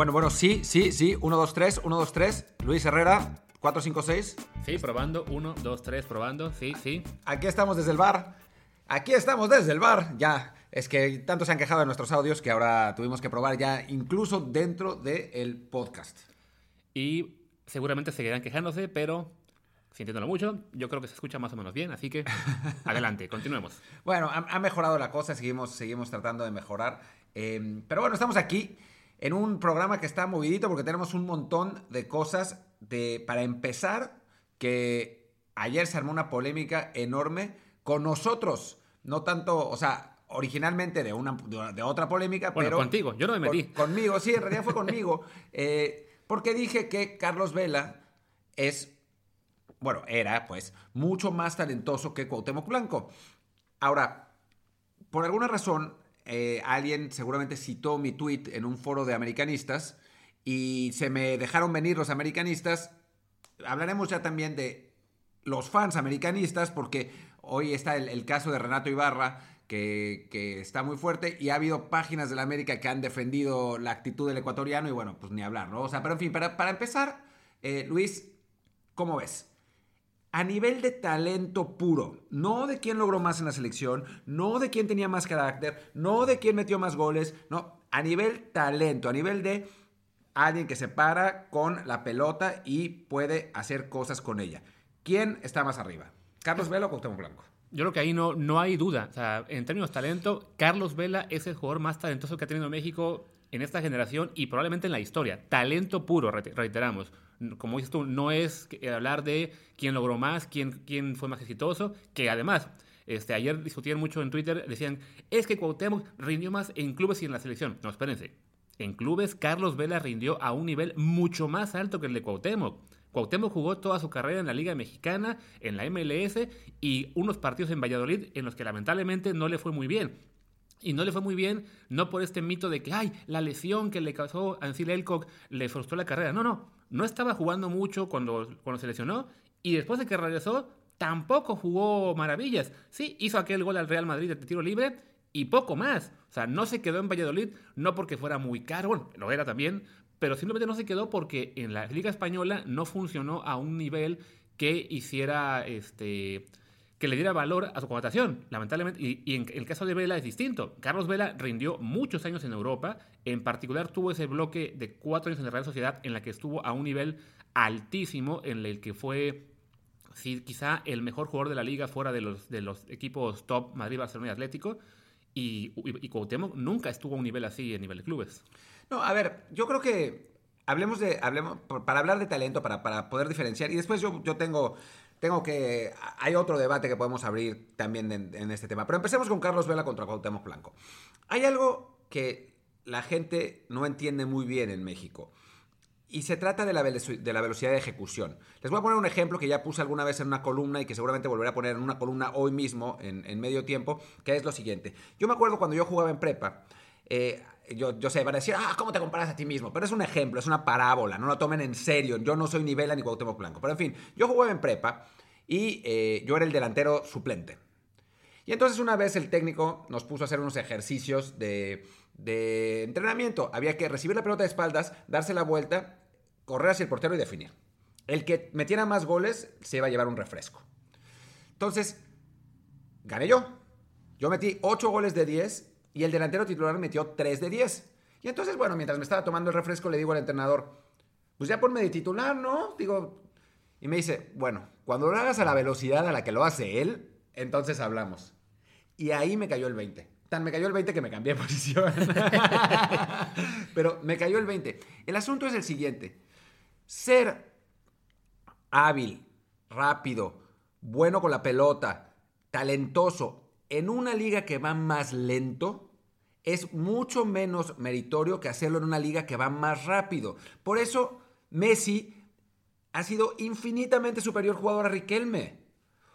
Bueno, bueno, sí, sí, sí. 1, 2, 3, 1, 2, 3. Luis Herrera, 4, 5, 6. Sí, probando. 1, 2, 3, probando. Sí, sí. Aquí estamos desde el bar. Aquí estamos desde el bar. Ya, es que tanto se han quejado de nuestros audios que ahora tuvimos que probar ya incluso dentro del podcast. Y seguramente seguirán quejándose, pero sintiéndolo mucho, yo creo que se escucha más o menos bien, así que adelante, continuemos. Bueno, ha, ha, mejorado la cosa, seguimos, seguimos tratando de mejorar. Eh, pero bueno, estamos aquí en un programa que está movidito porque tenemos un montón de cosas de, para empezar, que ayer se armó una polémica enorme con nosotros, no tanto, o sea, originalmente de, una, de otra polémica, bueno, pero... contigo, yo no me metí. Con, conmigo, sí, en realidad fue conmigo, eh, porque dije que Carlos Vela es, bueno, era pues mucho más talentoso que Cuauhtémoc Blanco. Ahora, por alguna razón, eh, alguien seguramente citó mi tweet en un foro de americanistas y se me dejaron venir los americanistas. Hablaremos ya también de los fans americanistas porque hoy está el, caso de Renato Ibarra que, está muy fuerte y ha habido páginas de la América que han defendido la actitud del ecuatoriano y bueno, pues ni hablar, ¿no? O sea, pero en fin, para, para empezar, eh, Luis, ¿cómo ves? A nivel de talento puro, no de quién logró más en la selección, no de quién tenía más carácter, no de quién metió más goles, no, a nivel talento, a nivel de alguien que se para con la pelota y puede hacer cosas con ella. ¿Quién está más arriba? ¿Carlos Vela o Cuauhtémoc Blanco? Yo creo que ahí no, no hay duda. En términos de talento, Carlos Vela es el jugador más talentoso que ha tenido México en esta generación y probablemente en la historia. Talento puro, reiteramos como dices tú, no es hablar de quién logró más, quién, quién fue más exitoso, que además, este, ayer discutían mucho en Twitter, decían, es que Cuauhtémoc rindió más en clubes y en la selección. No, espérense. En clubes, Carlos Vela rindió a un nivel mucho más alto que el de Cuauhtémoc. Cuauhtémoc jugó toda su carrera en la Liga Mexicana, en la MLS y unos partidos en Valladolid en los que lamentablemente no le fue muy bien. Y no le fue muy bien, no por este mito de que, ay, la lesión que le causó a Elcock le frustró la carrera. No, no no estaba jugando mucho cuando, cuando se lesionó y después de que regresó tampoco jugó maravillas. Sí, hizo aquel gol al Real Madrid de tiro libre y poco más. O sea, no se quedó en Valladolid no porque fuera muy caro, bueno, lo era también, pero simplemente no se quedó porque en la Liga Española no funcionó a un nivel que hiciera este que le diera valor a su contratación, lamentablemente. Y, en el caso de Vela es distinto. Carlos Vela rindió muchos años en Europa, en particular tuvo ese bloque de cuatro años en la Real Sociedad en la que estuvo a un nivel altísimo, en el que fue sí, quizá el mejor jugador de la liga fuera de los, de los equipos top Madrid, Barcelona y Atlético. Y, y, nunca estuvo a un nivel así en nivel de clubes. No, a ver, yo creo que hablemos de, hablemos, para hablar de talento, para, para poder diferenciar, y después yo, yo tengo tengo que. Hay otro debate que podemos abrir también en, este tema. Pero empecemos con Carlos Vela contra Cuauhtémoc Blanco. Hay algo que la gente no entiende muy bien en México. Y se trata de la, de la, velocidad de ejecución. Les voy a poner un ejemplo que ya puse alguna vez en una columna y que seguramente volveré a poner en una columna hoy mismo, en, en medio tiempo, que es lo siguiente. Yo me acuerdo cuando yo jugaba en prepa, eh, yo, yo, sé, van a decir, ah, ¿cómo te comparas a ti mismo? Pero es un ejemplo, es una parábola, no lo tomen en serio. Yo no soy ni Vela ni Cuauhtémoc Blanco. Pero en fin, yo jugaba en prepa y eh, yo era el delantero suplente. Y entonces una vez el técnico nos puso a hacer unos ejercicios de, de entrenamiento. Había que recibir la pelota de espaldas, darse la vuelta, correr hacia el portero y definir. El que metiera más goles se iba a llevar un refresco. Entonces, gané yo. Yo metí 8 goles de 10 y el delantero titular metió 3 de 10. Y entonces, bueno, mientras me estaba tomando el refresco, le digo al entrenador, pues ya ponme de titular, ¿no? Digo, y me dice, bueno, cuando lo hagas a la velocidad a la que lo hace él, entonces hablamos. Y ahí me cayó el 20. Tan me cayó el 20 que me cambié de posición. Pero me cayó el 20. El asunto es el siguiente. Ser hábil, rápido, bueno con la pelota, talentoso, en una liga que va más lento, es mucho menos meritorio que hacerlo en una liga que va más rápido. Por eso Messi ha sido infinitamente superior jugador a Riquelme.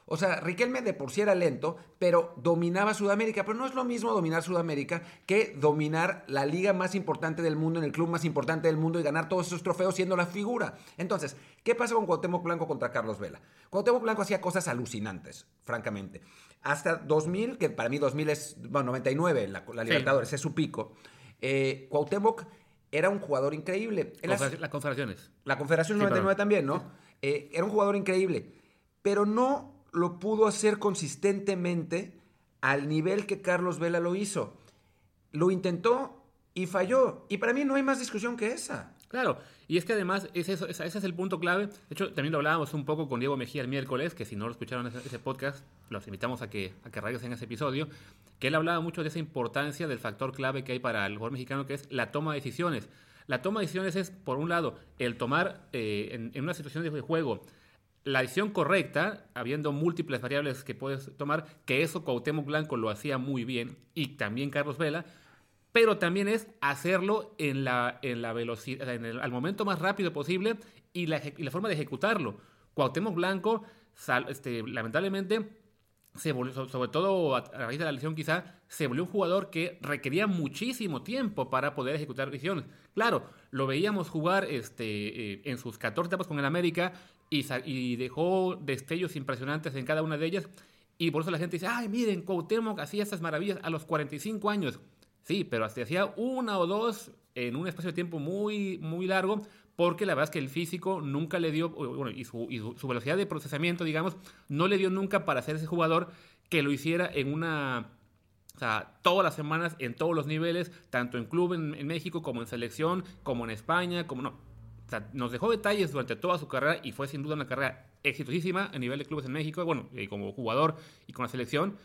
O sea, Riquelme de por sí era lento, pero dominaba Sudamérica. Pero no es lo mismo dominar Sudamérica que dominar la liga más importante del mundo, en el club más importante del mundo y ganar todos esos trofeos siendo la figura. Entonces, ¿qué pasa con Cuauhtémoc Blanco contra Carlos Vela? Cuauhtémoc Blanco hacía cosas alucinantes, francamente. Hasta 2000, que para mí 2000 es, bueno, 99, la, la Libertadores, sí. es su pico. Eh, Cuauhtémoc era un jugador increíble. En las- Confederaciones- Las confederaciones. la Confederación Sí, 99 perdón. también, ¿no? Eh, era un jugador increíble, pero no lo pudo hacer consistentemente al nivel que Carlos Vela lo hizo. Lo intentó y falló. Y para mí no hay más discusión que esa. Claro, y es que además ese es el punto clave. De hecho, también lo hablábamos un poco con Diego Mejía el miércoles, que si no lo escucharon ese, ese podcast, los invitamos a que, a que regresen ese episodio, que él hablaba mucho de esa importancia del factor clave que hay para el jugador mexicano, que es la toma de decisiones. La toma de decisiones es, por un lado, el tomar eh, en, en una situación de juego la decisión correcta, habiendo múltiples variables que puedes tomar, que eso Cuauhtémoc Blanco lo hacía muy bien, y también Carlos Vela, pero también es hacerlo en la, en la velocidad, en el, al momento más rápido posible y la, y la forma de ejecutarlo. Cuauhtémoc Blanco, sal- este, lamentablemente, se volvió- so- sobre todo a, raíz de la lesión quizá, se volvió un jugador que requería muchísimo tiempo para poder ejecutar decisiones. Claro, lo veíamos jugar este, eh, en sus 14 etapas con el América y, y dejó destellos impresionantes en cada una de ellas. Y por eso la gente dice, ay, miren, Cuauhtémoc hacía estas maravillas a los 45 años. Sí, pero hasta hacía una o dos en un espacio de tiempo muy, muy largo, porque la verdad es que el físico nunca le dio, bueno, y, su, velocidad de procesamiento, digamos, no le dio nunca para ser ese jugador que lo hiciera en una, o sea, todas las semanas, en todos los niveles, tanto en club en, en México, como en selección, como en España, como no. O sea, nos dejó detalles durante toda su carrera y fue sin duda una carrera exitosísima a nivel de clubes en México, bueno, y como jugador y con la selección,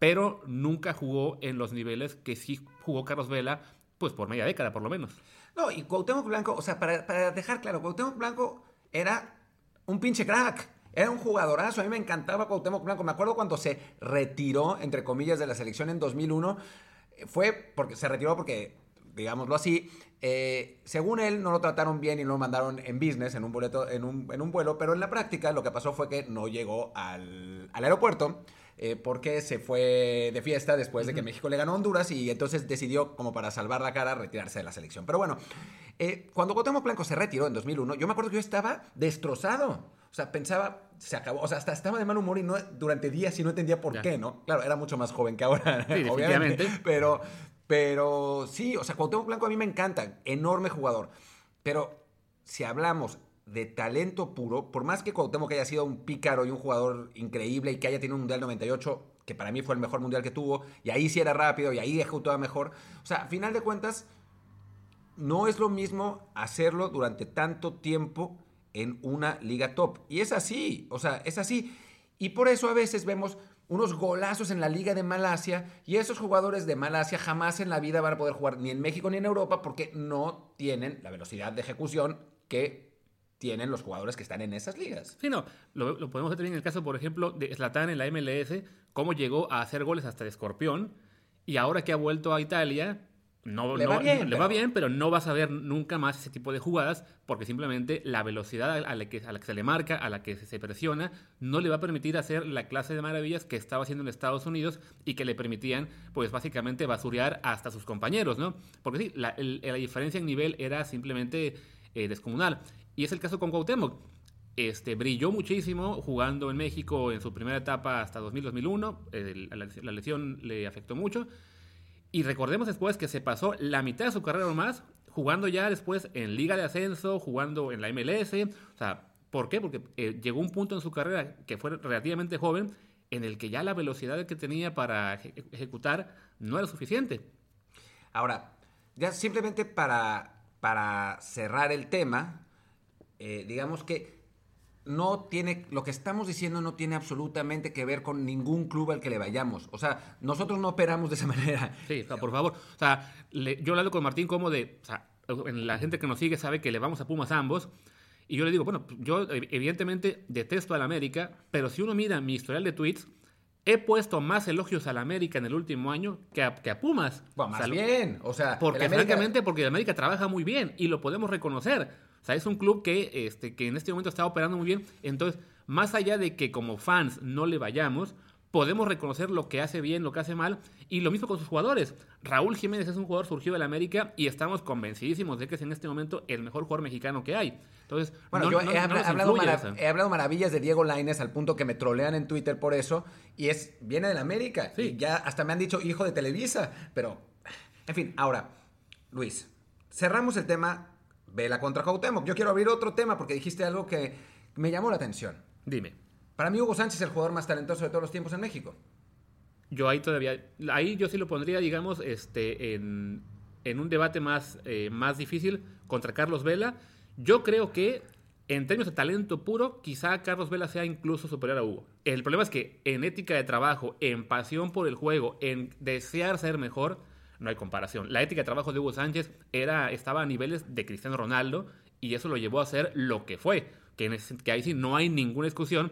pero nunca jugó en los niveles que sí jugó Carlos Vela, pues por media década por lo menos. No, y Cuauhtémoc Blanco, o sea, para, dejar claro, Cuauhtémoc Blanco era un pinche crack. Era un jugadorazo. A mí me encantaba Cuauhtémoc Blanco. Me acuerdo cuando se retiró, entre comillas, de la selección en 2001. eh, Fue porque se retiró porque, digámoslo así, eh, según él no lo trataron bien y lo mandaron en business, en un, boleto, en, un, en un vuelo. Pero en la práctica lo que pasó fue que no llegó al, al aeropuerto. Eh, porque se fue de fiesta después de que México le ganó a Honduras y entonces decidió, como para salvar la cara, retirarse de la selección. Pero bueno, eh, cuando Cuauhtémoc Blanco se retiró en 2001, yo me acuerdo que yo estaba destrozado. O sea, pensaba, se acabó. O sea, hasta estaba de mal humor y no, durante días y no entendía por Ya. qué, ¿no? Claro, era mucho más joven que ahora, Sí, obviamente. Pero, pero sí, o sea, Cuauhtémoc Blanco a mí me encanta. Enorme jugador. Pero si hablamos de talento puro, por más que Cuauhtémoc haya sido un pícaro y un jugador increíble y que haya tenido un Mundial 98, que para mí fue el mejor Mundial que tuvo, y ahí sí era rápido y ahí ejecutaba mejor. O sea, a final de cuentas, no es lo mismo hacerlo durante tanto tiempo en una liga top. Y es así, o sea, es así. Y por eso a veces vemos unos golazos en la liga de Malasia y esos jugadores de Malasia jamás en la vida van a poder jugar ni en México ni en Europa porque no tienen la velocidad de ejecución que tienen los jugadores que están en esas ligas. Sí, no, lo, lo podemos ver también en el caso, por ejemplo, de Zlatan en la MLS, cómo llegó a hacer goles hasta de escorpión, y ahora que ha vuelto a Italia, no, Le no- va bien, le pero- va bien, pero no vas a ver nunca más ese tipo de jugadas, porque simplemente la velocidad a la que, a la que se le marca, a la que se presiona, no le va a permitir hacer la clase de maravillas que estaba haciendo en Estados Unidos y que le permitían, pues básicamente, basurear hasta sus compañeros, ¿no? Porque sí, la, el- la diferencia en nivel era simplemente eh, descomunal. Y es el caso con Cuauhtémoc. Este, brilló muchísimo jugando en México en su primera etapa hasta 2000-2001. El- la, lesión le afectó mucho. Y recordemos después que se pasó la mitad de su carrera o más jugando ya después en Liga de Ascenso, jugando en la MLS. O sea, ¿por qué? Porque eh, llegó un punto en su carrera que fue relativamente joven en el que ya la velocidad que tenía para eje- ejecutar no era suficiente. Ahora, ya simplemente para, para cerrar el tema, eh, digamos que no tiene, lo que estamos diciendo no tiene absolutamente que ver con ningún club al que le vayamos. O sea, nosotros no operamos de esa manera. Sí, por favor. O sea, le- yo hablo con Martín como de. O sea, la gente que nos sigue sabe que le vamos a Pumas ambos. Y yo le digo, bueno, yo evidentemente detesto al América, pero si uno mira mi historial de tweets, he puesto más elogios al América en el último año que a, que a Pumas. Bueno, O más sea, bien. O sea, Porque América- francamente, porque el América trabaja muy bien y lo podemos reconocer. O sea, es un club que, este, que en este momento está operando muy bien. Entonces, más allá de que como fans no le vayamos, podemos reconocer lo que hace bien, lo que hace mal. Y lo mismo con sus jugadores. Raúl Jiménez es un jugador surgido del América y estamos convencidísimos de que es en este momento el mejor jugador mexicano que hay. Entonces, Bueno, no- yo no- he, no habla- nos hablado he hablado maravillas de Diego Laines al punto que me trolean en Twitter por eso. Y es, viene del América. Sí. Y ya hasta me han dicho hijo de Televisa. Pero, en fin, ahora, Luis, cerramos el tema Vela contra Cuauhtémoc. Yo quiero abrir otro tema porque dijiste algo que me llamó la atención. Dime. Para mí Hugo Sánchez es el jugador más talentoso de todos los tiempos en México. Yo ahí todavía, ahí yo sí lo pondría, digamos, este, en, un debate más, eh, más difícil contra Carlos Vela. Yo creo que en términos de talento puro, quizá Carlos Vela sea incluso superior a Hugo. El problema es que en ética de trabajo, en pasión por el juego, en desear ser mejor, no hay comparación. La ética de trabajo de Hugo Sánchez era, estaba a niveles de Cristiano Ronaldo y eso lo llevó a ser lo que fue. Que, que ahí sí no hay ninguna discusión.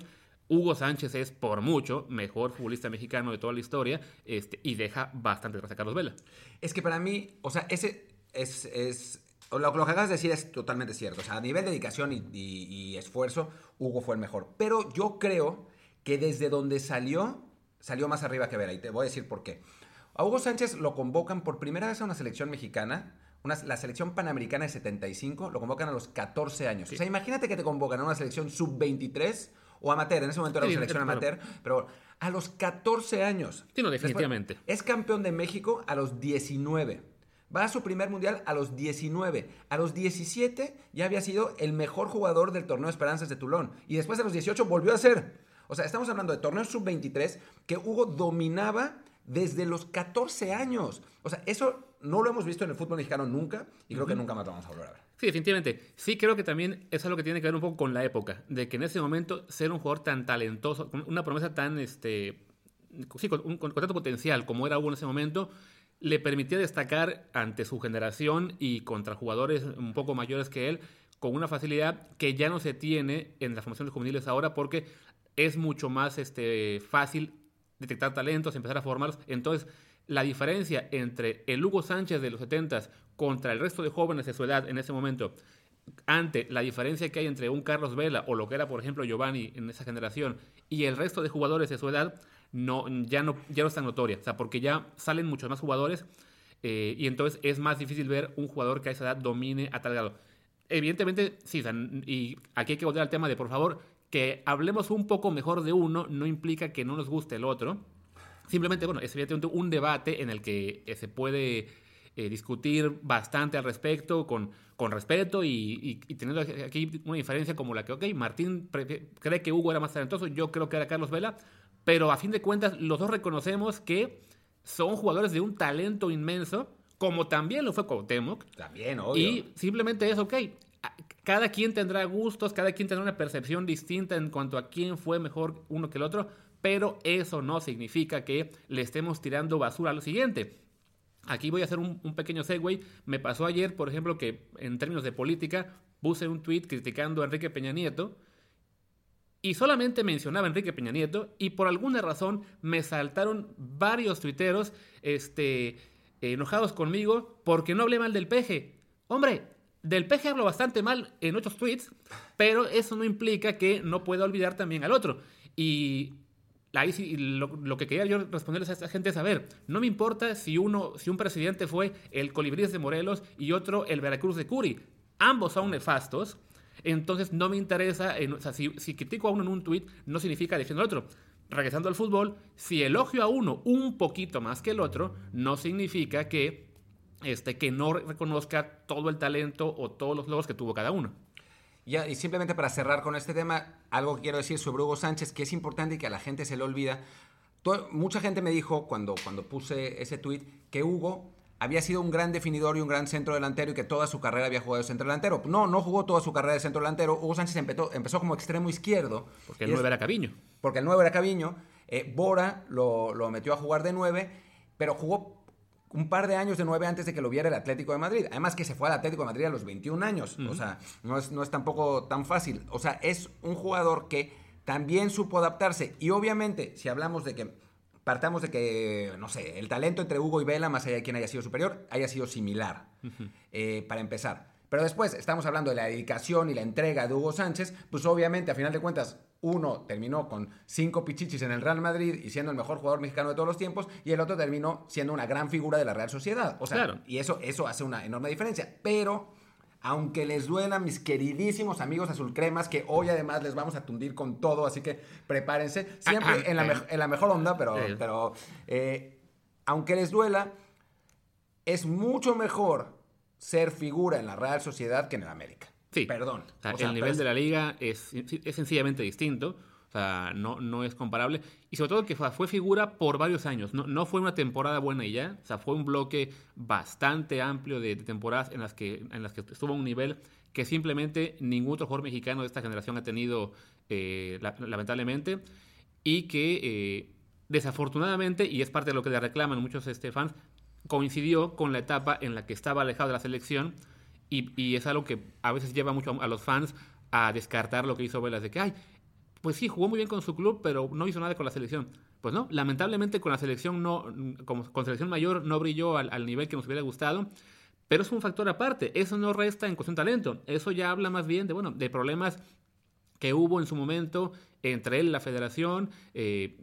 Hugo Sánchez es por mucho mejor futbolista mexicano de toda la historia este, y deja bastante atrás a Carlos Vela. Es que para mí, o sea, ese es, es lo, lo, que acabas de decir es totalmente cierto. O sea, a nivel de dedicación y, esfuerzo, Hugo fue el mejor. Pero yo creo que desde donde salió, salió más arriba que Vera. Y te voy a decir por qué. A Hugo Sánchez lo convocan por primera vez a una selección mexicana. Una, la selección panamericana de 75 lo convocan a los 14 años. O sea, imagínate que te convocan a una selección sub-23 o amateur. En ese momento era una selección amateur. Pero a los 14 años. Sí, no, definitivamente. es campeón de México a los 19. Va a su primer mundial a los 19. A los 17 ya había sido el mejor jugador del torneo Esperanzas de Tulón. Y después a los 18 volvió a ser. O sea, estamos hablando de torneos sub-23 que Hugo dominaba desde los 14 años. O sea, eso no lo hemos visto en el fútbol mexicano nunca y creo que nunca más lo vamos a volver a ver. Sí, definitivamente. Sí creo que también es algo que tiene que ver un poco con la época, de que en ese momento ser un jugador tan talentoso, una promesa tan, este, sí, con, un, con tanto potencial como era Hugo en ese momento, le permitía destacar ante su generación y contra jugadores un poco mayores que él con una facilidad que ya no se tiene en las formaciones juveniles ahora porque es mucho más este, fácil detectar talentos, empezar a formarlos. Entonces, la diferencia entre el Hugo Sánchez de los 70 contra el resto de jóvenes de su edad en ese momento, ante la diferencia que hay entre un Carlos Vela o lo que era, por ejemplo, Giovanni en esa generación y el resto de jugadores de su edad, no, ya, no, ya no es tan notoria. O sea, porque ya salen muchos más jugadores eh, y entonces es más difícil ver un jugador que a esa edad domine a tal grado. Evidentemente, sí, y aquí hay que volver al tema de, por favor, que hablemos un poco mejor de uno no implica que no nos guste el otro. Simplemente, bueno, es evidentemente un debate en el que eh, se puede eh, discutir bastante al respecto, con, con respeto y, y, teniendo aquí una diferencia como la que, ok, Martín cree que Hugo era más talentoso, yo creo que era Carlos Vela, pero a fin de cuentas los dos reconocemos que son jugadores de un talento inmenso, como también lo fue Cuauhtémoc. También, obvio. Y simplemente es, ok, cada quien tendrá gustos, cada quien tendrá una percepción distinta en cuanto a quién fue mejor uno que el otro, pero eso no significa que le estemos tirando basura a lo siguiente. Aquí voy a hacer un, pequeño segue. Me pasó ayer, por ejemplo, que en términos de política puse un tweet criticando a Enrique Peña Nieto y solamente mencionaba a Enrique Peña Nieto y por alguna razón me saltaron varios tuiteros este, enojados conmigo porque no hablé mal del peje. Hombre, del peje hablo bastante mal en otros tweets, pero eso no implica que no pueda olvidar también al otro. Y ahí sí, lo, que quería yo responderles a esta gente es, a ver, no me importa si, uno, si un presidente fue el Colibríes de Morelos y otro el Veracruz de Curi. Ambos son nefastos entonces no me interesa, o sea, si, critico a uno en un tweet, no significa defiendo al otro. Regresando al fútbol, si elogio a uno un poquito más que el otro, no significa que, este, que no reconozca todo el talento o todos los logros que tuvo cada uno. Ya, y simplemente para cerrar con este tema, algo que quiero decir sobre Hugo Sánchez, que es importante y que a la gente se le olvida. mucha gente me dijo cuando, cuando puse ese tweet que Hugo había sido un gran definidor y un gran centro delantero y que toda su carrera había jugado de centro delantero. No, no jugó toda su carrera de centro delantero. Hugo Sánchez empezó, empezó como extremo izquierdo. Porque el 9 era Caviño. Porque el 9 era Caviño. Eh, Bora lo, lo, metió a jugar de 9, pero jugó un par de años de 9 antes de que lo viera el Atlético de Madrid. Además que se fue al Atlético de Madrid a los 21 años. O sea, no es, no es tampoco tan fácil. O sea, es un jugador que también supo adaptarse. Y obviamente, si hablamos de que partamos de que, no sé, el talento entre Hugo y Vela, más allá de quien haya sido superior, haya sido similar, eh, para empezar. Pero después estamos hablando de la dedicación y la entrega de Hugo Sánchez, pues obviamente, a final de cuentas, uno terminó con cinco pichichis en el Real Madrid y siendo el mejor jugador mexicano de todos los tiempos, y el otro terminó siendo una gran figura de la Real Sociedad. O sea, y eso, eso hace una enorme diferencia. Pero aunque les duela mis queridísimos amigos azul cremas, que hoy además les vamos a tundir con todo, así que prepárense, siempre ah, ah, en, la eh. en, la mejor onda, pero, pero eh, aunque les duela, es mucho mejor ser figura en la Real Sociedad que en el América. Sí. Perdón. O sea, O sea, el nivel es- de la liga es, es sencillamente distinto. O sea, no, no es comparable. Y sobre todo que fue, fue figura por varios años. No, no fue una temporada buena y ya. O sea, fue un bloque bastante amplio de, de temporadas en las, que, en las que estuvo a un nivel que simplemente ningún otro jugador mexicano de esta generación ha tenido, eh, la- lamentablemente. Y que eh, desafortunadamente, y es parte de lo que le reclaman muchos este, fans, coincidió con la etapa en la que estaba alejado de la selección y, es algo que a veces lleva mucho a, los fans a descartar lo que hizo Velas de que, ay, pues sí, jugó muy bien con su club, pero no hizo nada con la selección. Pues no, lamentablemente con la selección no, como, con selección mayor no brilló al, al nivel que nos hubiera gustado, pero es un factor aparte, eso no resta en cuestión de talento, eso ya habla más bien de, bueno, de problemas que hubo en su momento entre él y la federación. eh,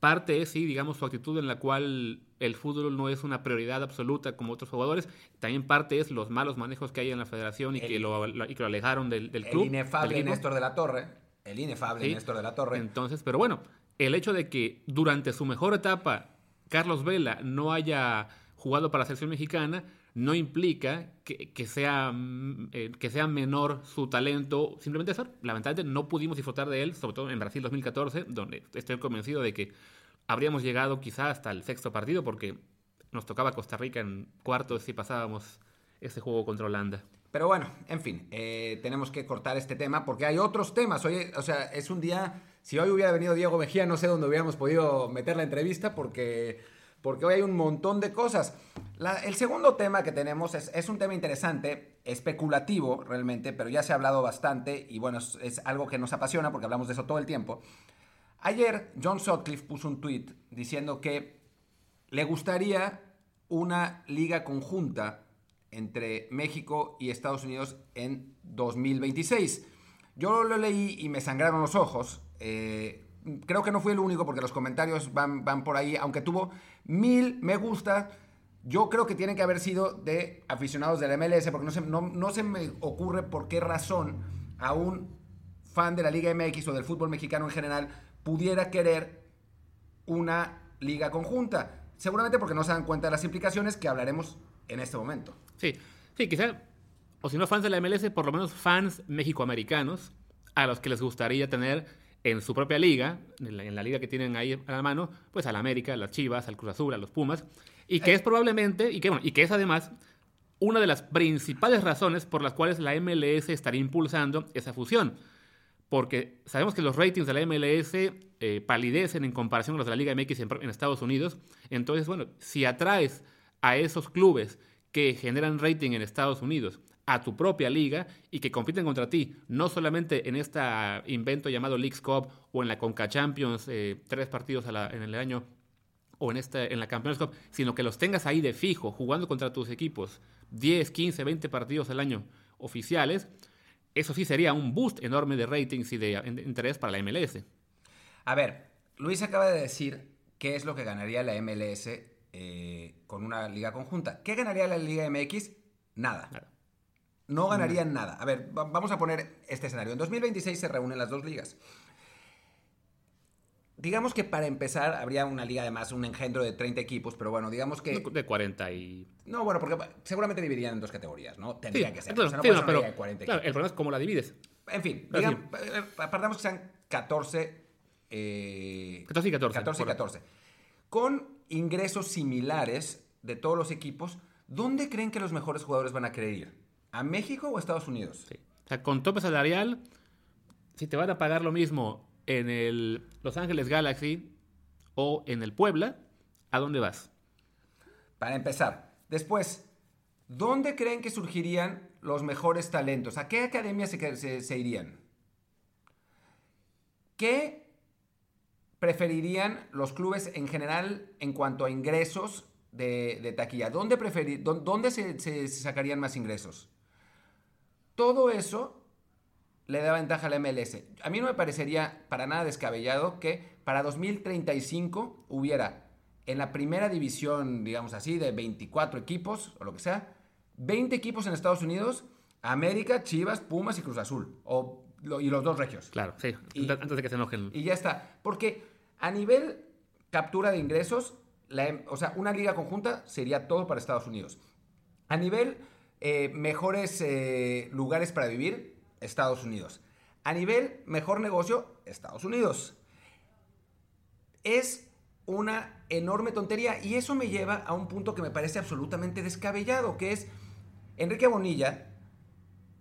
parte es, sí, digamos, su actitud en la cual el fútbol no es una prioridad absoluta como otros jugadores. También parte es los malos manejos que hay en la federación y, El- que, lo, lo- y que lo alejaron del, del el club. inefable del equipo. Néstor de la Torre. El inefable Sí. Néstor de la Torre. Entonces, pero bueno, el hecho de que durante su mejor etapa Carlos Vela no haya jugado para la selección mexicana no implica que, que sea, mm, eh, que sea menor su talento. Simplemente eso, lamentablemente no pudimos disfrutar de él, sobre todo en Brasil 2014, donde estoy convencido de que habríamos llegado quizá hasta el sexto partido porque nos tocaba Costa Rica en cuartos si pasábamos ese juego contra Holanda. Pero bueno, en fin, eh, tenemos que cortar este tema porque hay otros temas. Hoy, o sea, es un día. Si hoy hubiera venido Diego Mejía, no sé dónde hubiéramos podido meter la entrevista porque, porque hoy hay un montón de cosas. La- el segundo tema que tenemos es, es un tema interesante, especulativo realmente, pero ya se ha hablado bastante y bueno, es, es algo que nos apasiona porque hablamos de eso todo el tiempo. Ayer John Sutcliffe puso un tweet diciendo que le gustaría una liga conjunta entre México y Estados Unidos en 2026. Yo lo leí y me sangraron los ojos. Eh, creo que no fui el único porque los comentarios van, van por ahí, aunque tuvo mil me gusta. Yo creo que tienen que haber sido de aficionados del MLS, porque no se, no, no se me ocurre por qué razón a un fan de la Liga MX o del fútbol mexicano en general pudiera querer una liga conjunta. Seguramente porque no se dan cuenta de las implicaciones que hablaremos en este momento. Sí, sí, quizá, o si no fans de la MLS, por lo menos fans mexicoamericanos, a los que les gustaría tener en su propia liga, en la, en la liga que tienen ahí a la mano, pues al América, a las Chivas, al Cruz Azul, a los Pumas, y que es probablemente, y que, bueno, y que es además una de las principales razones por las cuales la MLS estaría impulsando esa fusión. Porque sabemos que los ratings de la MLS eh, palidecen en comparación con los de la Liga MX en, en Estados Unidos. Entonces, bueno, si atraes a esos clubes que generan rating en Estados Unidos a tu propia liga y que compiten contra ti, no solamente en este invento llamado Leagues Cup o en la Conca Champions, eh, tres partidos a la- en el año, o en, en la Campeones Cup, sino que los tengas ahí de fijo, jugando contra tus equipos, 10, 15, 20 partidos al año oficiales, eso sí sería un boost enorme de ratings y de interés para la MLS. A ver, Luis acaba de decir qué es lo que ganaría la MLS eh, con una liga conjunta. ¿Qué ganaría la Liga MX? Nada. Nada. No ganarían nada. A ver, va- vamos a poner este escenario. En 2026 se reúnen las dos ligas. Digamos que para empezar habría una liga además, un engendro de 30 equipos, pero bueno, digamos que... De 40 y... No, bueno, porque seguramente dividirían en dos categorías, ¿no? Tendría Sí, que ser. claro, O sea, no sí, puede no, ser una pero, liga de 40 claro, equipos. el problema es cómo la divides. En fin, digamos, eh, partamos que sean 14... eh, 14 y 14. 14 y por- 14. Con ingresos similares de todos los equipos, ¿dónde creen que los mejores jugadores van a querer ir? ¿A México o a Estados Unidos? Sí. O sea, con tope salarial, si te van a pagar lo mismo en el Los Ángeles Galaxy o en el Puebla, ¿a dónde vas? Para empezar. Después, ¿dónde creen que surgirían los mejores talentos? ¿A qué academia se, se- se irían? ¿Qué preferirían los clubes en general en cuanto a ingresos de, de taquilla? ¿Dónde, dónde se sacarían más ingresos? Todo eso le da ventaja a la MLS. A mí no me parecería para nada descabellado que para 2035 hubiera en la primera división, digamos así, de 24 equipos o lo que sea, 20 equipos en Estados Unidos, América, Chivas, Pumas y Cruz Azul. O, lo- y los dos regios. Claro, sí, Y- antes de que se enojen. Y ya está. Porque a nivel captura de ingresos, la o sea, una liga conjunta sería todo para Estados Unidos. A nivel eh, mejores eh, lugares para vivir, Estados Unidos. A nivel mejor negocio, Estados Unidos. Es una enorme tontería y eso me lleva a un punto que me parece absolutamente descabellado, que es Enrique Bonilla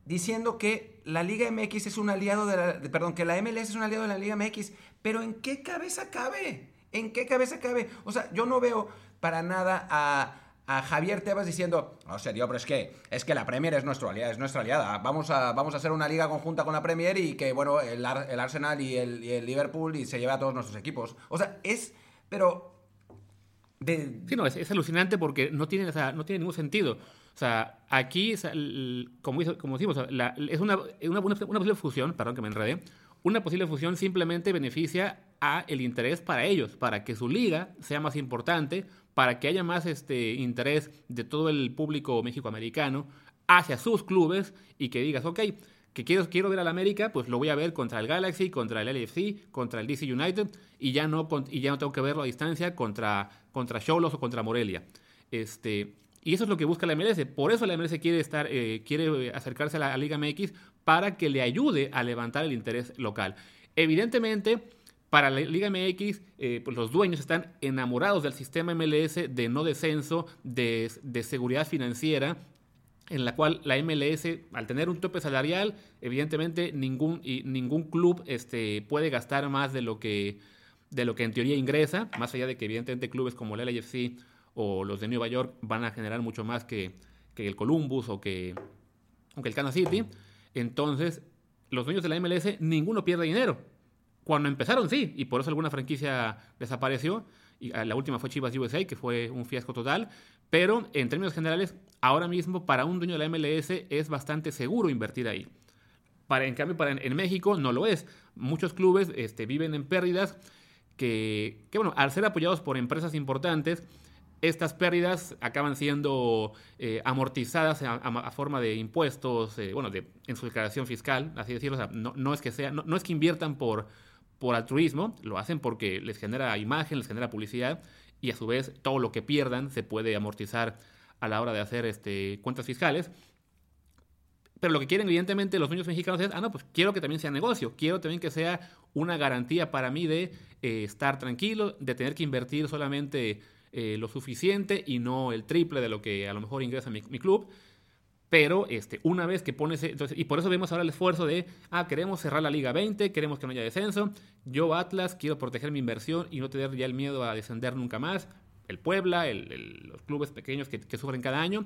diciendo que la Liga MX es un aliado de la, perdón, que la MLS es un aliado de la Liga MX, pero ¿en qué cabeza cabe? ¿En qué cabeza cabe? O sea, yo no veo para nada a, Javier Tebas diciendo, no serio, pero es que, es que la Premier es, nuestro aliado, es nuestra aliada. Vamos a, vamos a hacer una liga conjunta con la Premier y que, bueno, el, Arsenal y el, el, Liverpool y se lleva a todos nuestros equipos. O sea, es, pero... Sí, no, es, alucinante porque no tiene, no tiene ningún sentido. O sea, aquí, como, como decimos, es una, una, una, posible fusión, perdón que me enredé, una posible fusión simplemente beneficia a el interés para ellos, para que su liga sea más importante, para que haya más este interés de todo el público mexicoamericano hacia sus clubes y que digas, ok, que quiero, quiero ver al América, pues lo voy a ver contra el Galaxy, contra el LFC, contra el DC United y ya no, y ya no tengo que verlo a distancia contra, contra Cholos o contra Morelia. Este, y eso es lo que busca la MLS. Por eso la MLS quiere, estar, eh, quiere acercarse a la Liga MX para que le ayude a levantar el interés local. Evidentemente, para la Liga MX, eh, pues los dueños están enamorados del sistema MLS de no descenso, de, seguridad financiera, en la cual la MLS, al tener un tope salarial, evidentemente ningún, ningún club este, puede gastar más de lo, que, de lo que en teoría ingresa, más allá de que evidentemente clubes como el LAFC o los de Nueva York van a generar mucho más que, que el Columbus o que, o que el Kansas City. Entonces, los dueños de la MLS, ninguno pierde dinero. Cuando empezaron, sí, y por eso alguna franquicia desapareció. Y ah, la última fue Chivas USA, que fue un fiasco total. Pero en términos generales, ahora mismo para un dueño de la MLS es bastante seguro invertir ahí. Para, en cambio, para, en, México no lo es. Muchos clubes este, viven en pérdidas que, que, bueno, al ser apoyados por empresas importantes, estas pérdidas acaban siendo eh, amortizadas a, forma de impuestos, eh, bueno, de, en su declaración fiscal, así decirlo. no, es que sea, no, es que inviertan por, por altruismo, lo hacen porque les genera imagen, les genera publicidad y a su vez todo lo que pierdan se puede amortizar a la hora de hacer este, cuentas fiscales. Pero lo que quieren, evidentemente, los dueños mexicanos es, ah, no, pues quiero que también sea negocio, quiero también que sea una garantía para mí de eh, estar tranquilo, de tener que invertir solamente eh, lo suficiente y no el triple de lo que a lo mejor ingresa mi, club. Pero este, una vez que pones, entonces, y por eso vemos ahora el esfuerzo de, ah, queremos cerrar la Liga 20, queremos que no haya descenso, yo Atlas quiero proteger mi inversión y no tener ya el miedo a descender nunca más, el Puebla, los clubes pequeños que, sufren cada año,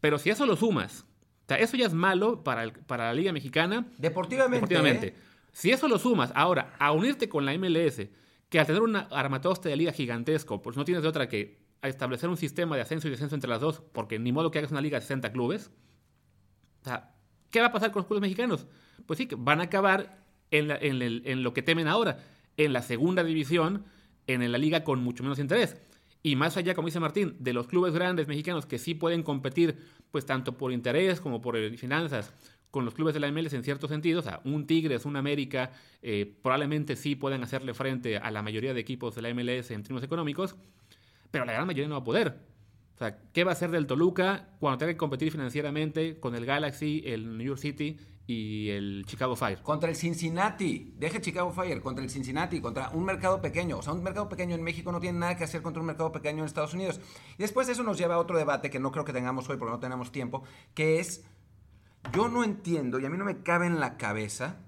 pero si eso lo sumas, eso ya es malo para, para la Liga Mexicana. Deportivamente. Deportivamente. ¿eh? Si eso lo sumas ahora a unirte con la MLS, que al tener un armatoste de liga gigantesco, pues no tienes de otra que establecer un sistema de ascenso y descenso entre las dos, porque ni modo que hagas una liga de 60 clubes. O sea, ¿qué va a pasar con los clubes mexicanos? Pues sí, que van a acabar en, lo que temen ahora, en la segunda división, en la liga con mucho menos interés. Y más allá, como dice Martín, de los clubes grandes mexicanos que sí pueden competir, pues tanto por interés como por finanzas, con los clubes de la MLS en cierto sentido, o sea, un Tigres, un América, eh, probablemente sí puedan hacerle frente a la mayoría de equipos de la MLS en términos económicos, pero la gran mayoría no va a. O sea, ¿qué va a hacer del Toluca cuando tenga que competir financieramente con el Galaxy, el New York City y el Chicago Fire? Contra el Cincinnati. Deje Chicago Fire. Contra el Cincinnati. Contra un mercado pequeño. O sea, un mercado pequeño en México no tiene nada que hacer contra un mercado pequeño en Estados Unidos. Y después eso nos lleva a otro debate que no creo que tengamos hoy porque no tenemos tiempo, que es yo no entiendo y a mí no me cabe en la cabeza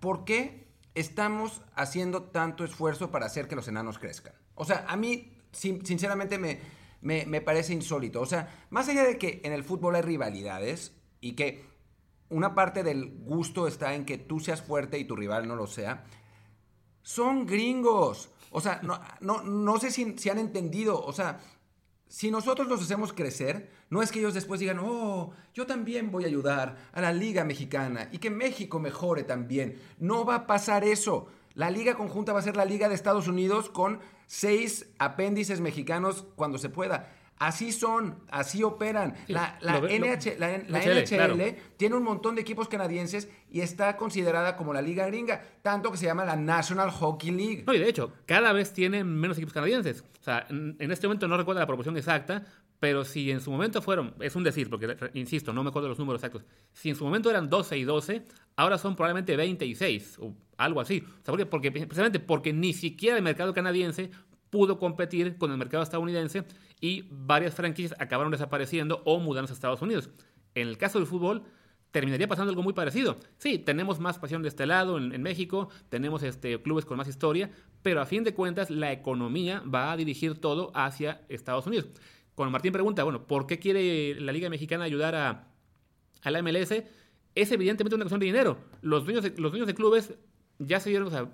por qué estamos haciendo tanto esfuerzo para hacer que los enanos crezcan. O sea, a mí sinceramente me, me, parece insólito. O sea, más allá de que en el fútbol hay rivalidades y que una parte del gusto está en que tú seas fuerte y tu rival no lo sea, son gringos. O sea, no, no, no sé si, si han entendido. O sea, si nosotros los hacemos crecer, no es que ellos después digan, oh, yo también voy a ayudar a la Liga Mexicana y que México mejore también. No va a pasar eso. La Liga Conjunta va a ser la Liga de Estados Unidos con seis apéndices mexicanos cuando se pueda. Así son, así operan. Sí, la la, lo NH la, la NHL, NHL claro. tiene un montón de equipos canadienses y está considerada como la liga gringa, tanto que se llama la National Hockey League. No, y de hecho, cada vez tienen menos equipos canadienses. O sea, en en este momento no recuerdo la proporción exacta, pero si en su momento fueron, es un decir, porque insisto, no me acuerdo los números exactos, si en su momento eran 12 y 12, ahora son probablemente 26 o algo así. Porque, precisamente porque ni siquiera el mercado canadiense pudo competir con el mercado estadounidense y varias franquicias acabaron desapareciendo o mudándose a Estados Unidos. En el caso del fútbol, terminaría pasando algo muy parecido. Sí, tenemos más pasión de este lado en, México, tenemos este, clubes con más historia, pero a fin de cuentas la economía va a dirigir todo hacia Estados Unidos. Cuando Martín pregunta, bueno, ¿por qué quiere la Liga Mexicana ayudar a, la MLS? Es evidentemente una cuestión de dinero. Los dueños los dueños de clubes ya se dieron, o sea,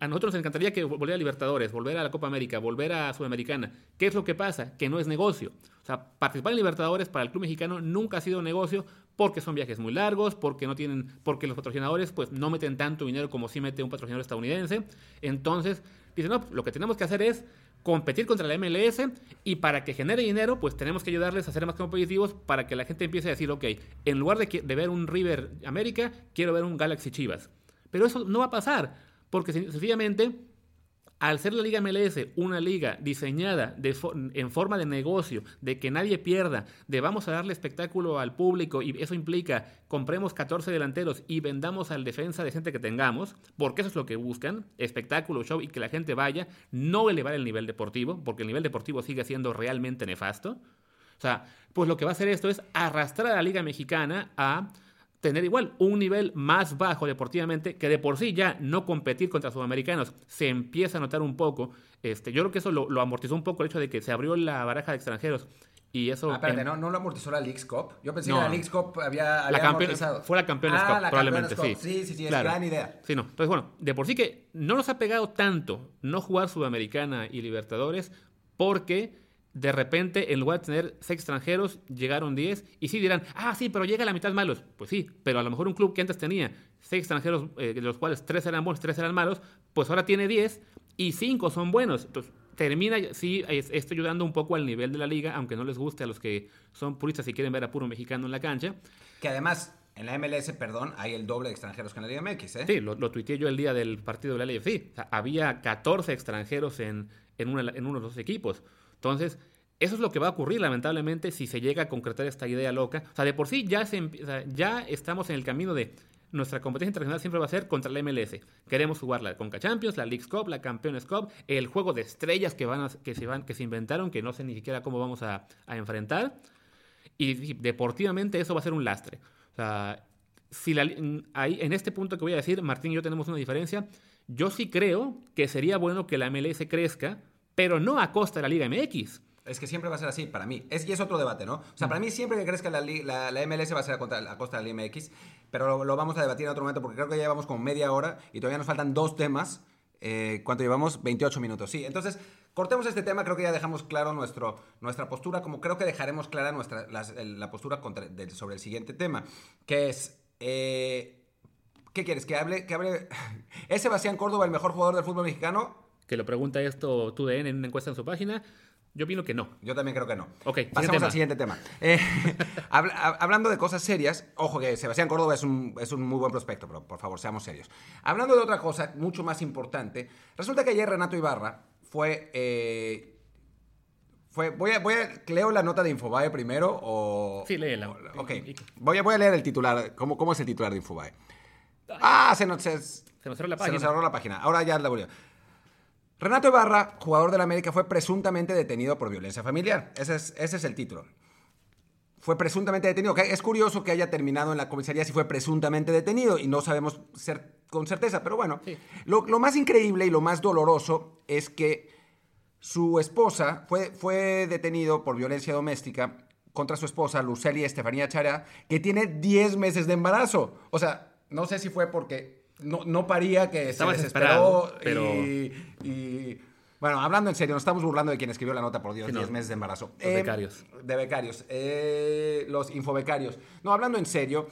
a nosotros nos encantaría que vol- volver a Libertadores, volver a la Copa América, volver a Sudamericana. ¿Qué es lo que pasa? Que no es negocio. O sea, participar en Libertadores para el club mexicano nunca ha sido negocio porque son viajes muy largos, porque no tienen, porque los patrocinadores pues no meten tanto dinero como sí mete un patrocinador estadounidense. Entonces, dicen, no, lo que tenemos que hacer es competir contra la MLS y para que genere dinero, pues tenemos que ayudarles a ser más competitivos para que la gente empiece a decir, ok, en lugar de, de ver un River América, quiero ver un Galaxy Chivas. Pero eso no va a pasar, porque sen- sencillamente, al ser la Liga MLS una liga diseñada en forma de negocio, de que nadie pierda, de vamos a darle espectáculo al público y eso implica compremos 14 delanteros y vendamos al defensa decente que tengamos, porque eso es lo que buscan, espectáculo, show y que la gente vaya, no elevar el nivel deportivo, porque el nivel deportivo sigue siendo realmente nefasto. O sea, pues lo que va a hacer esto es arrastrar a la Liga Mexicana a tener igual un nivel más bajo deportivamente, que de por sí ya no competir contra sudamericanos se empieza a notar un poco. Este, yo creo que eso lo, lo amortizó un poco el hecho de que se abrió la baraja de extranjeros y eso... Ah, espérate, ¿no, ¿no lo amortizó la Leagues Cup? Yo pensé No. que la Leagues Cup había, la había campeona- amortizado. fue la Campeones ah, Cup, la probablemente, Campeones sí. Cup. Sí, sí, sí, Claro. es gran idea. Sí, no. Entonces, bueno, de por sí que no nos ha pegado tanto no jugar Sudamericana y Libertadores porque de repente, en lugar de tener seis extranjeros, llegaron 10 y sí dirán, ah, sí, pero llega la mitad malos. Pues sí, pero a lo mejor un club que antes tenía seis extranjeros, eh, de los cuales tres eran buenos, tres eran malos, pues ahora tiene 10 y cinco son buenos. Entonces, termina, sí, es- esto ayudando un poco al nivel de la liga, aunque no les guste a los que son puristas y quieren ver a puro mexicano en la cancha. Que además, en la MLS, perdón, hay el doble de extranjeros que en la Liga MX, ¿eh? Sí, lo, lo tuiteé yo el día del partido de la LFC. O sea, había 14 extranjeros en, en, una- en uno de los equipos. Entonces, eso es lo que va a ocurrir, lamentablemente, si se llega a concretar esta idea loca. O sea, de por sí ya, se, ya estamos en el camino de nuestra competencia internacional siempre va a ser contra la MLS. Queremos jugar la Conca Champions, la Leagues Cup, la Campeones Cup, el juego de estrellas que, van a- que, se, van, que se inventaron, que no sé ni siquiera cómo vamos a, enfrentar. Y deportivamente eso va a ser un lastre. O sea, si la mm, ahí, en este punto que voy a decir, Martín y yo tenemos una diferencia. Yo sí creo que sería bueno que la MLS crezca, pero no a costa de la Liga MX. Es que siempre va a ser así, para mí. Es, y es otro debate, ¿no? O sea, para mí siempre que crezca la, la, la MLS va a ser a, contra- a costa de la Liga MX, pero lo, vamos a debatir en otro momento porque creo que ya llevamos como media hora y todavía nos faltan dos temas. Eh, ¿Cuánto llevamos? 28 minutos, sí. Entonces, cortemos este tema, creo que ya dejamos claro nuestro, nuestra postura, como creo que dejaremos clara nuestra, la postura sobre el siguiente tema, que es... eh, ¿Qué quieres? ¿Que hable, que hable... ¿Es Sebastián Córdoba el mejor jugador del fútbol mexicano? Que lo pregunta esto TUDN en una encuesta en su página. Yo opino que no. Yo también creo que no. Ok, tema. al siguiente tema. Eh, habla- hab- hablando de cosas serias, ojo que Sebastián Córdoba es un, es un muy buen prospecto, pero por favor, seamos serios. Hablando de otra cosa mucho más importante, resulta que ayer Renato Ibarra fue... eh, fue voy, a, voy a... ¿Leo la nota de Infobae primero o...? Sí, léela. o- Ok. Voy a, voy a leer el titular. ¿Cómo, ¿Cómo es el titular de Infobae? Ah, se nos... Se, Se nos cerró la se página. nos cerró la página. Ahora ya la volvió. Renato Ibarra, jugador del América, fue presuntamente detenido por violencia familiar. Ese es, ese es el título. Fue presuntamente detenido. Es curioso que haya terminado en la comisaría si fue presuntamente detenido y no sabemos ser, con certeza, pero bueno. Sí. Lo, lo más increíble y lo más doloroso es que su esposa fue, fue detenido por violencia doméstica contra su esposa, Luceli Estefanía Chara, que tiene 10 meses de embarazo. O sea, no sé si fue porque no, no paría que Estaba se desesperó desesperado, pero- y, y- Bueno, hablando en serio, nos estamos burlando de quien escribió la nota, por Dios, Sí, no. 10 meses de embarazo. Los becarios. De becarios. Eh, los infobecarios. No, hablando en serio,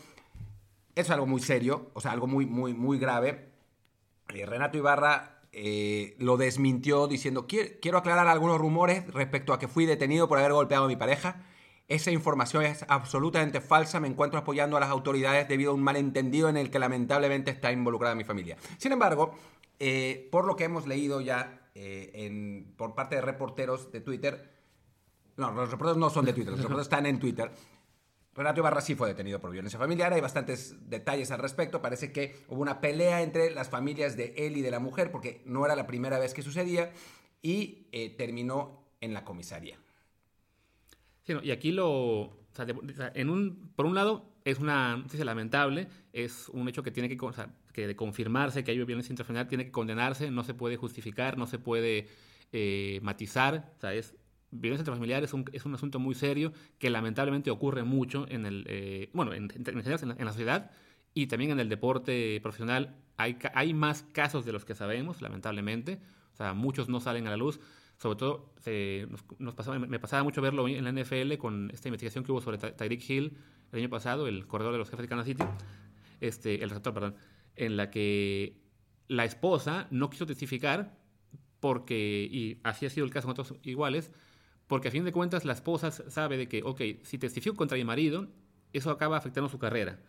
es algo muy serio, o sea, algo muy, muy, muy grave. Eh, Renato Ibarra eh, lo desmintió diciendo, quiero aclarar algunos rumores respecto a que fui detenido por haber golpeado a mi pareja. Esa información es absolutamente falsa. Me encuentro apoyando a las autoridades debido a un malentendido en el que lamentablemente está involucrada mi familia. Sin embargo, eh, por lo que hemos leído ya eh, por parte de reporteros de Twitter, no, los reporteros no son de Twitter, los reporteros están en Twitter. Renato Ibarra sí fue detenido por violencia familiar, hay bastantes detalles al respecto, parece que hubo una pelea entre las familias de él y de la mujer, porque no era la primera vez que sucedía, y eh, terminó en la comisaría y aquí lo. en un, por un lado, es una noticia lamentable, es un hecho que tiene que, que de confirmarse que hay violencia intrafamiliar, tiene que condenarse, no se puede justificar, no se puede eh, matizar. O sea, es, violencia intrafamiliar es un, es un asunto muy serio que lamentablemente ocurre mucho en el. Eh, bueno, en, en, la, sociedad y también en el deporte profesional. Hay, hay más casos de los que sabemos, lamentablemente. O sea, muchos no salen a la luz sobre todo nos, pasaba, me pasaba mucho verlo en la NFL con esta investigación que hubo sobre Tyreek Hill el año pasado, el corredor de los jefes de Kansas City, este, el receptor, perdón, en la que la esposa no quiso testificar porque, y así ha sido el caso con otros iguales, porque a fin de cuentas la esposa sabe de que, ok, si testifico contra mi marido, eso acaba afectando su carrera.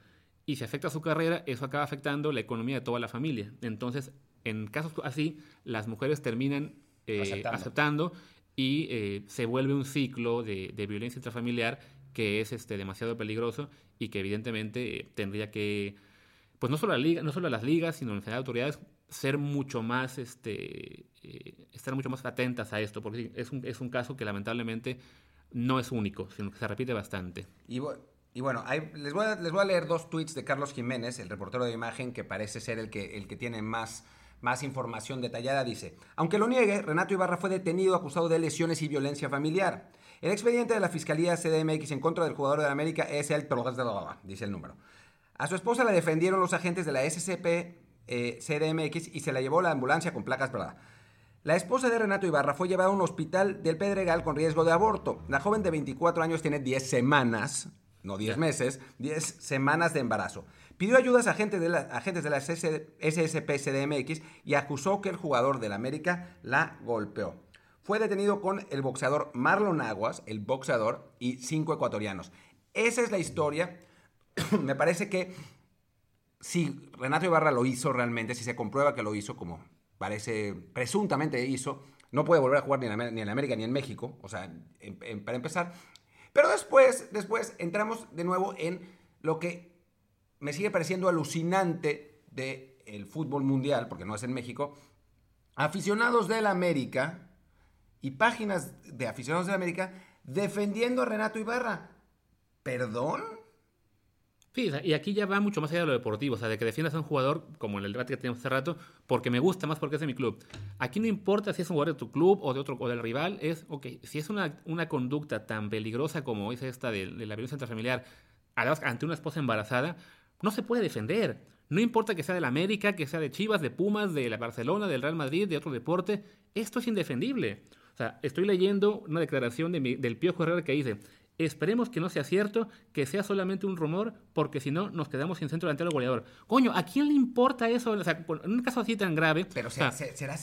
Y si afecta su carrera, eso acaba afectando la economía de toda la familia. Entonces, en casos así, las mujeres terminan eh, aceptando. y eh, se vuelve un ciclo de, violencia intrafamiliar que es este, demasiado peligroso y que evidentemente eh, tendría que, pues no solo, la liga, no solo las ligas, sino en general autoridades, ser mucho más, este, estar mucho más atentas a esto, porque es un, es un caso que lamentablemente no es único, sino que se repite bastante. Y, y bueno, les, voy a, les voy a leer dos tweets de Carlos Jiménez, el reportero de imagen, que parece ser el que, el que tiene más más información detallada dice, aunque lo niegue, Renato Ibarra fue detenido acusado de lesiones y violencia familiar. El expediente de la Fiscalía CDMX en contra del jugador de América es el dice el número. A su esposa la defendieron los agentes de la SCP eh, CDMX y se la llevó la ambulancia con placas verdad. La esposa de Renato Ibarra fue llevada a un hospital del Pedregal con riesgo de aborto. La joven de 24 años tiene 10 semanas, no 10 meses, 10 semanas de embarazo. Pidió ayudas a agentes de, la, agentes de la SSP CDMX y acusó que el jugador del América la golpeó. Fue detenido con el boxeador Marlon Aguas, el boxeador, y cinco ecuatorianos. Esa es la historia. Me parece que si Renato Ibarra lo hizo realmente, si se comprueba que lo hizo, como parece presuntamente hizo, no puede volver a jugar ni en, América ni en México, o sea, para empezar. Pero después, después entramos de nuevo en lo que me sigue pareciendo alucinante del el fútbol mundial, porque no es en México, aficionados del América y páginas de aficionados del América defendiendo a Renato Ibarra. ¿Perdón? Sí, y aquí ya va mucho más allá de lo deportivo, o sea, de que defiendas a un jugador, como en el debate que teníamos hace rato, porque me gusta más porque es de mi club. Aquí no importa si es un jugador de tu club o de otro o del rival, es, ok, si es una, una conducta tan peligrosa como es esta de, de la violencia intrafamiliar, ante una esposa embarazada, no se puede defender. No importa que sea del América, que sea de Chivas, de Pumas, de la Barcelona, del Real Madrid, de otro deporte, esto es indefendible. O sea, estoy leyendo una declaración del Piojo Herrera que dice, esperemos que no sea cierto, que sea solamente un rumor, porque si no nos quedamos sin centro delantero goleador. Coño, ¿a quién le importa eso? O sea, en un caso así tan grave... Pero será, será,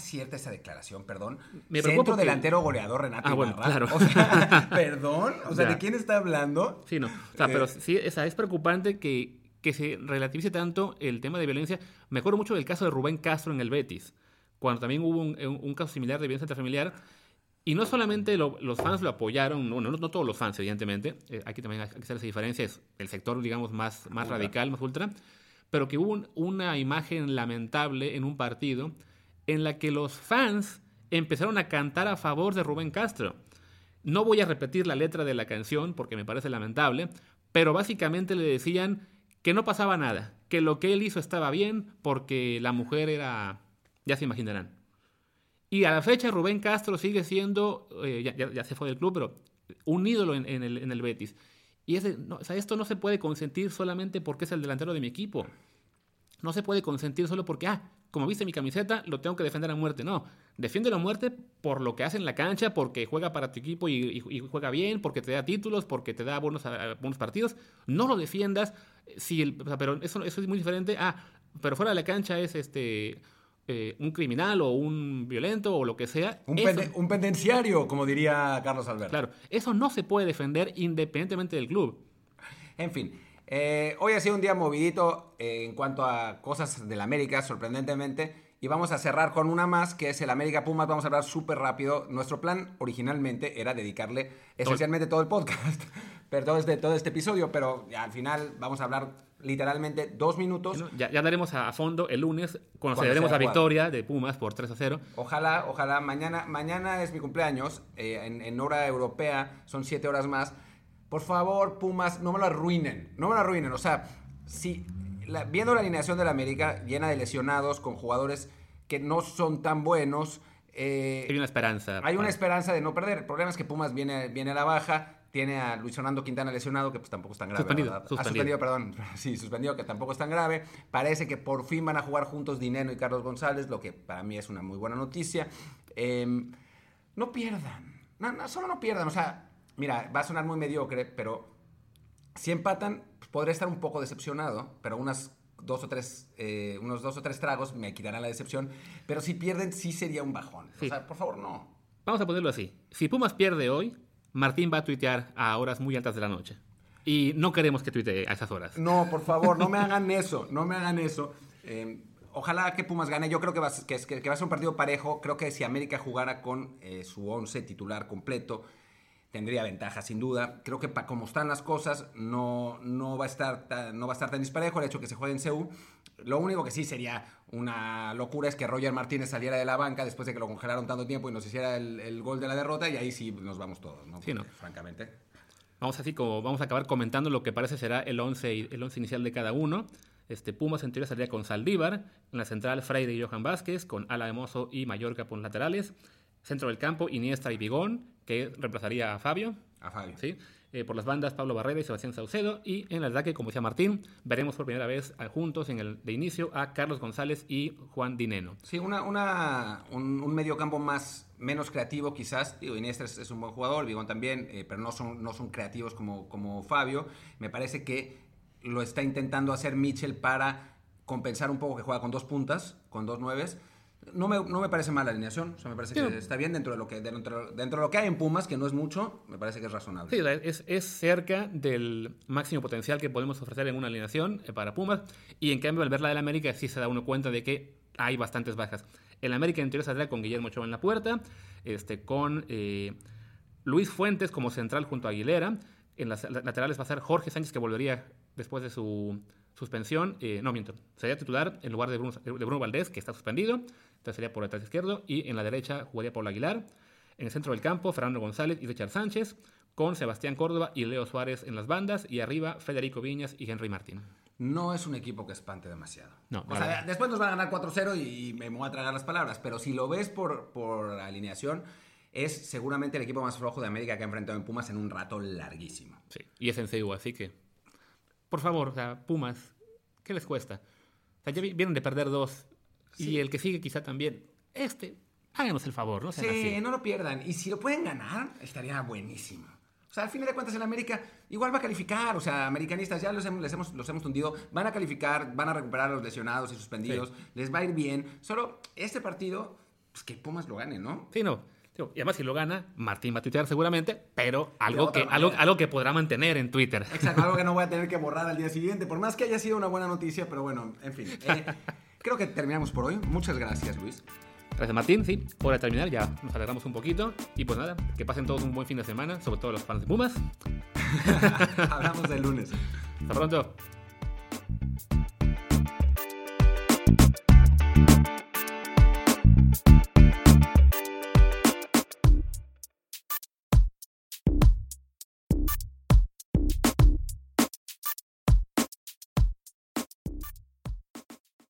cierta esa declaración, perdón? Me centro delantero goleador Renato ah, bueno, claro. O sea, perdón, o sea, ¿de quién está hablando? Sí, no. O sea, pero eh, sí, es preocupante que, que se relativice tanto el tema de violencia. Me acuerdo mucho del caso de Rubén Castro en el Betis, cuando también hubo un, caso similar de violencia intrafamiliar. Y no solamente los fans lo apoyaron, no, no, todos los fans, evidentemente, eh, aquí también hay que hacer esa diferencia, es el sector, digamos, más, más radical, más ultra, pero que hubo una imagen lamentable en un partido en la que los fans empezaron a cantar a favor de Rubén Castro. No voy a repetir la letra de la canción porque me parece lamentable, pero básicamente le decían que no pasaba nada, que lo que él hizo estaba bien porque la mujer era, ya se imaginarán. Y a la fecha Rubén Castro sigue siendo, eh, ya, se fue del club, pero un ídolo en, el, Betis. Y esto no se puede consentir solamente porque es el delantero de mi equipo. No se puede consentir solo porque, ah, como viste mi camiseta, lo tengo que defender a muerte. No, defiende a muerte por lo que hace en la cancha, porque juega para tu equipo y, juega bien, porque te da títulos, porque te da buenos, buenos partidos. No lo defiendas, si el, pero eso es muy diferente. Ah, pero fuera de la cancha es este eh, un criminal o un violento o lo que sea. Un, eso- pende- un pendenciario, como diría Carlos Alberto. Claro, eso no se puede defender independientemente del club. En fin, eh, hoy ha sido un día movidito eh, en cuanto a cosas del América, sorprendentemente. Y vamos a cerrar con una más, que es el América Pumas. Vamos a hablar súper rápido. Nuestro plan originalmente era dedicarle esencialmente todo el podcast, pero todo este, todo este episodio, pero al final vamos a hablar literalmente dos minutos. Ya, ya daremos a, fondo el lunes cuando Cuando celebremos sea la victoria de Pumas por 3 a 0. Ojalá, ojalá. Mañana, mañana es mi cumpleaños. eh, en, en hora europea son siete horas más. Por favor, Pumas, no me lo arruinen. No me lo arruinen. O sea, si la- viendo la alineación del América llena de lesionados, con jugadores que no son tan buenos, eh, Hay una esperanza. hay una para- esperanza de no perder. El problema es que Pumas viene, viene a la baja. Tiene a Luis Fernando Quintana lesionado, que pues tampoco es tan grave. Suspendido. Ah, suspendido. perdón. Sí, suspendido, que tampoco es tan grave. Parece que por fin van a jugar juntos Dineno y Carlos González, lo que para mí es una muy buena noticia. Em, no pierdan. No, no, solo no pierdan. O sea, mira, va a sonar muy mediocre, pero si empatan, pues, podré estar un poco decepcionado, pero unas dos o tres, eh, unos dos o tres tragos me quitarán la decepción. Pero si pierden, sí sería un bajón. Sí. O sea, por favor, no. Vamos a ponerlo así. Si Pumas pierde hoy, Martín va a tuitear a horas muy altas de la noche. Y no queremos que tuitee a esas horas. No, por favor, no me hagan eso, no me hagan eso. Eh, ojalá que Pumas gane. Yo creo que va, que, que va a ser un partido parejo. Creo que si América jugara con eh, su 11 titular completo, tendría ventaja, sin duda. Creo que pa- como están las cosas, no, no, va a estar tan, no va a estar tan disparejo el hecho que se juegue en CEU. Lo único que sí sería una locura es que Roger Martínez saliera de la banca después de que lo congelaron tanto tiempo y nos hiciera el, el gol de la derrota y ahí sí nos vamos todos, ¿no? Sí, ¿no? Francamente. Vamos así como vamos a acabar comentando lo que parece será el 11, y- el 11 inicial de cada uno. Este, Pumas en teoría saldría con Saldívar, en la central Freire y Johan Vázquez, con Ala de Mozo y Mallorca por los laterales. Centro del campo, Iniesta y Bigón, que reemplazaría a Fabio. A Fabio. ¿sí? Eh, por las bandas, Pablo Barrera y Sebastián Saucedo. Y en el ataque, como decía Martín, veremos por primera vez eh, juntos en el de inicio a Carlos González y Juan Dineno. Sí, una, un, un mediocampo más, menos creativo quizás. Digo, Iniesta es, es un buen jugador, Bigón también, eh, pero no son, no son creativos como, como Fabio. Me parece que lo está intentando hacer Mitchell para compensar un poco que juega con dos puntas, con dos nueves. No me, no me parece mal la alineación, o sea, me parece Sí. que está bien dentro de, lo que, dentro, dentro de lo que hay en Pumas, que no es mucho, me parece que es razonable. Sí, es, es cerca del máximo potencial que podemos ofrecer en una alineación eh, para Pumas. Y en cambio, al ver la del América, sí se da uno cuenta de que hay bastantes bajas. El América en teoría saldrá con Guillermo Ochoa en la puerta, este, con eh, Luis Fuentes como central junto a Aguilera. En las la- laterales va a ser Jorge Sánchez, que volvería después de su suspensión. Eh, no, miento. Sería titular en lugar de Bruno, de Bruno Valdés, que está suspendido. Sería por detrás izquierdo. Y en la derecha jugaría Pablo Aguilar. En el centro del campo, Fernando González y Richard Sánchez. Con Sebastián Córdoba y Leo Suárez en las bandas. Y arriba, Federico Viñas y Henry Martín. No es un equipo que espante demasiado. No, o la sea, verdad. después nos van a ganar 4-0 y me voy a tragar las palabras, pero si lo ves por, por alineación, es seguramente el equipo más flojo de América que ha enfrentado en Pumas en un rato larguísimo. Sí. Y es en CU, así que. Por favor, o sea, Pumas, ¿qué les cuesta? O sea, ya vi- vienen de perder dos. Y el que sigue quizá también. Este, háganos el favor, no sean Sí, así. no lo pierdan. Y si lo pueden ganar, estaría buenísimo. O sea, al final de cuentas en América igual va a calificar. O sea, americanistas ya los hemos, les hemos, los hemos tundido. Van a calificar, van a recuperar a los lesionados y suspendidos. Les va a ir bien. Solo este partido, pues que Pumas lo gane, ¿no? Sí, no. Y además, si lo gana, Martín va a tuitear seguramente, pero algo que, algo, algo que podrá mantener en Twitter. Exacto, algo que no voy a tener que borrar al día siguiente, por más que haya sido una buena noticia, pero bueno, en fin. Eh, creo que terminamos por hoy. Muchas gracias, Luis. Gracias, Martín. Sí, hora terminar, ya nos alegramos un poquito. Y pues nada, que pasen todos un buen fin de semana, sobre todo los fans de Pumas. Hablamos del lunes. Hasta pronto.